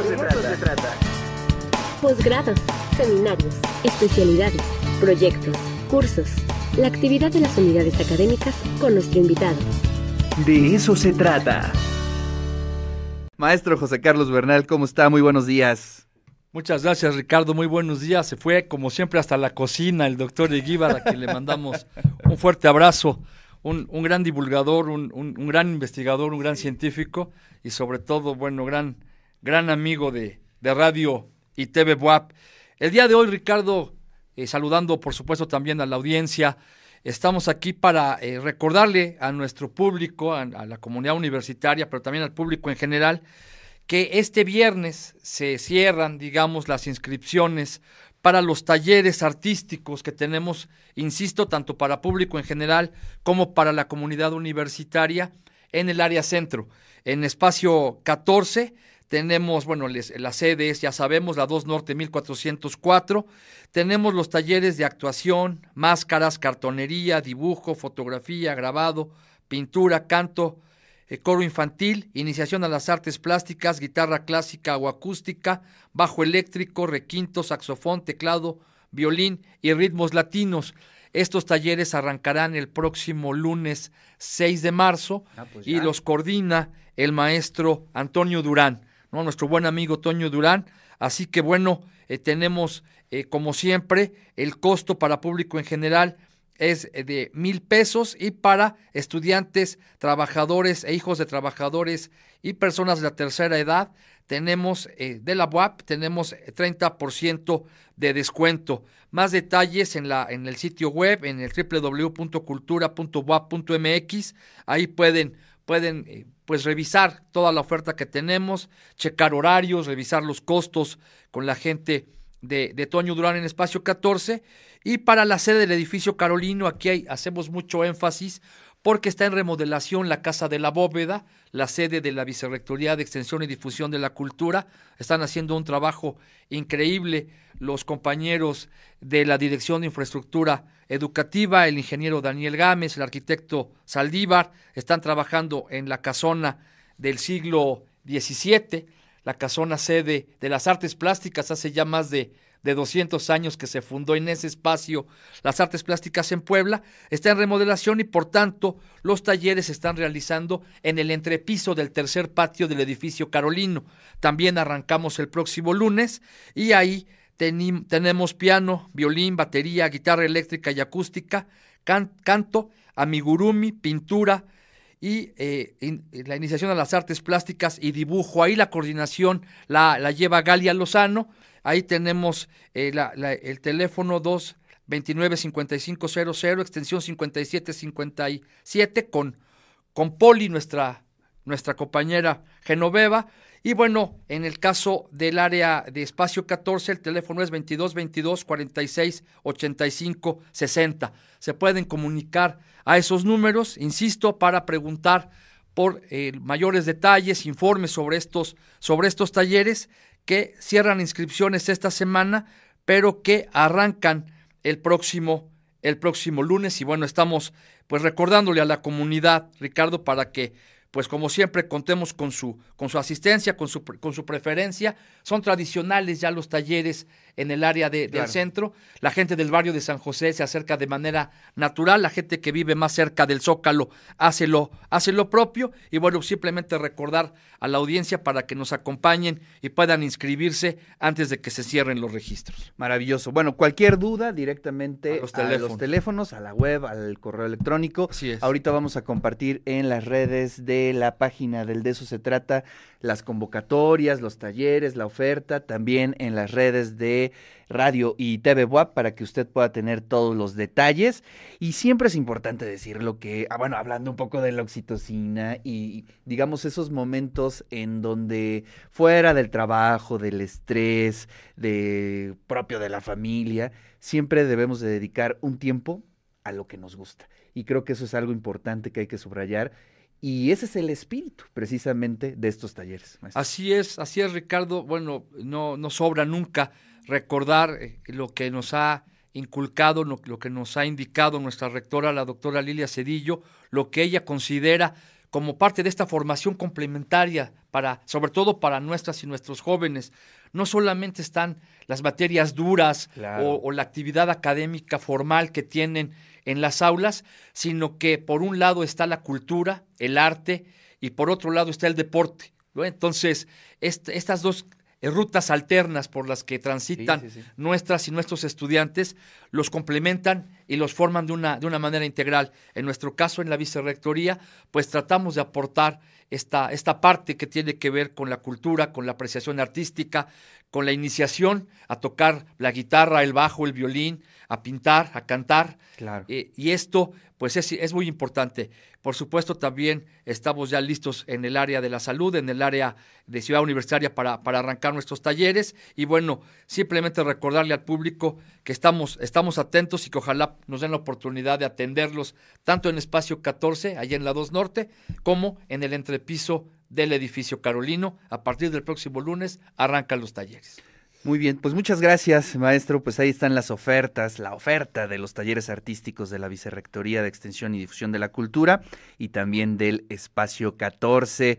eso, se, trata. se trata. Posgrados, seminarios, especialidades, proyectos, cursos, la actividad de las unidades académicas con nuestro invitado. De eso se trata. Maestro José Carlos Bernal, ¿cómo está? Muy buenos días. Muchas gracias, Ricardo. Muy buenos días. Se fue, como siempre, hasta la cocina el doctor Eguíbar, a quien le mandamos un fuerte abrazo. Un, gran divulgador, un, gran investigador, un gran científico y sobre todo, bueno, gran, gran amigo de, radio y TV WAP. El día de hoy, Ricardo, eh, saludando por supuesto también a la audiencia, estamos aquí para eh, recordarle a nuestro público, a, la comunidad universitaria, pero también al público en general, que este viernes se cierran, digamos, las inscripciones para los talleres artísticos que tenemos, insisto, tanto para público en general como para la comunidad universitaria en el área centro. En espacio 14 tenemos, bueno, la sede es, ya sabemos, la 2 Norte 1404. Tenemos los talleres de actuación, máscaras, cartonería, dibujo, fotografía, grabado, pintura, canto, eh, coro infantil, iniciación a las artes plásticas, guitarra clásica o acústica, bajo eléctrico, requinto, saxofón, teclado, violín y ritmos latinos. Estos talleres arrancarán el próximo lunes 6 de marzo ah, pues y los coordina el maestro Antonio Durán, ¿no? nuestro buen amigo Toño Durán. Así que bueno, eh, tenemos eh, como siempre el costo para público en general es de mil pesos y para estudiantes, trabajadores e hijos de trabajadores y personas de la tercera edad tenemos eh, de la UAP tenemos 30% de descuento. Más detalles en la en el sitio web en el www.cultura.wap.mx. Ahí pueden pueden eh, pues revisar toda la oferta que tenemos, checar horarios, revisar los costos con la gente de, de Toño Durán en espacio 14 y para la sede del edificio Carolino, aquí hacemos mucho énfasis porque está en remodelación la Casa de la Bóveda, la sede de la Vicerrectoría de Extensión y Difusión de la Cultura. Están haciendo un trabajo increíble los compañeros de la Dirección de Infraestructura Educativa, el ingeniero Daniel Gámez, el arquitecto Saldívar, están trabajando en la casona del siglo XVII, la casona sede de las artes plásticas hace ya más de de 200 años que se fundó en ese espacio las artes plásticas en Puebla, está en remodelación y por tanto los talleres se están realizando en el entrepiso del tercer patio del edificio Carolino. También arrancamos el próximo lunes y ahí tenemos piano, violín, batería, guitarra eléctrica y acústica, canto, amigurumi, pintura, y eh, la iniciación a las artes plásticas y dibujo. Ahí la coordinación la, la lleva Galia Lozano Ahí tenemos eh, el teléfono 229-5500, extensión 5757, con, con Poli, nuestra, nuestra compañera Genoveva. Y bueno, en el caso del área de espacio 14, el teléfono es 2222 46 85 60. Se pueden comunicar a esos números, insisto, para preguntar por eh, mayores detalles, informes sobre estos, sobre estos talleres que cierran inscripciones esta semana, pero que arrancan el próximo, el próximo lunes. Y bueno, estamos pues recordándole a la comunidad, Ricardo, para que pues como siempre contemos con su, con su asistencia, con su, con su preferencia. Son tradicionales ya los talleres en el área de, del centro. La gente del barrio de San José se acerca de manera natural, la gente que vive más cerca del Zócalo hace lo, hace lo propio y bueno, simplemente recordar a la audiencia para que nos acompañen y puedan inscribirse antes de que se cierren los registros. Maravilloso. Bueno, cualquier duda directamente a los teléfonos, a, la web, al correo electrónico. Ahorita vamos a compartir en las redes de la página del De se trata las convocatorias, los talleres, la oferta, también en las redes de radio y TV WAP para que usted pueda tener todos los detalles. Y siempre es importante decirlo que, ah, bueno, hablando un poco de la oxitocina y digamos esos momentos en donde fuera del trabajo, del estrés, de propio de la familia, siempre debemos de dedicar un tiempo a lo que nos gusta. Y creo que eso es algo importante que hay que subrayar y ese es el espíritu precisamente de estos talleres. Así es, así es Ricardo. Bueno, no, no sobra nunca recordar eh, lo que nos ha inculcado, lo, que nos ha indicado nuestra rectora, la doctora Lilia Cedillo, lo que ella considera como parte de esta formación complementaria para, sobre todo para nuestras y nuestros jóvenes. No solamente están las materias duras o, la actividad académica formal que tienen en las aulas, sino que por un lado está la cultura, el arte, y por otro lado está el deporte. Entonces, estas dos eh, rutas alternas por las que transitan nuestras y nuestros estudiantes los complementan y los forman de una, de una manera integral. En nuestro caso, en la vicerrectoría, pues tratamos de aportar esta, esta parte que tiene que ver con la cultura, con la apreciación artística, con la iniciación a tocar la guitarra, el bajo, el violín, a pintar, a cantar. Claro. Eh, y esto, pues es, es, muy importante. Por supuesto, también estamos ya listos en el área de la salud, en el área de Ciudad Universitaria para, para arrancar nuestros talleres. Y bueno, simplemente recordarle al público que estamos, estamos atentos y que ojalá nos den la oportunidad de atenderlos tanto en Espacio 14, allá en la 2 Norte, como en el entrepiso del edificio Carolino. A partir del próximo lunes arrancan los talleres. Muy bien, pues muchas gracias, maestro. Pues ahí están las ofertas, la oferta de los talleres artísticos de la Vicerrectoría de Extensión y Difusión de la Cultura y también del Espacio 14.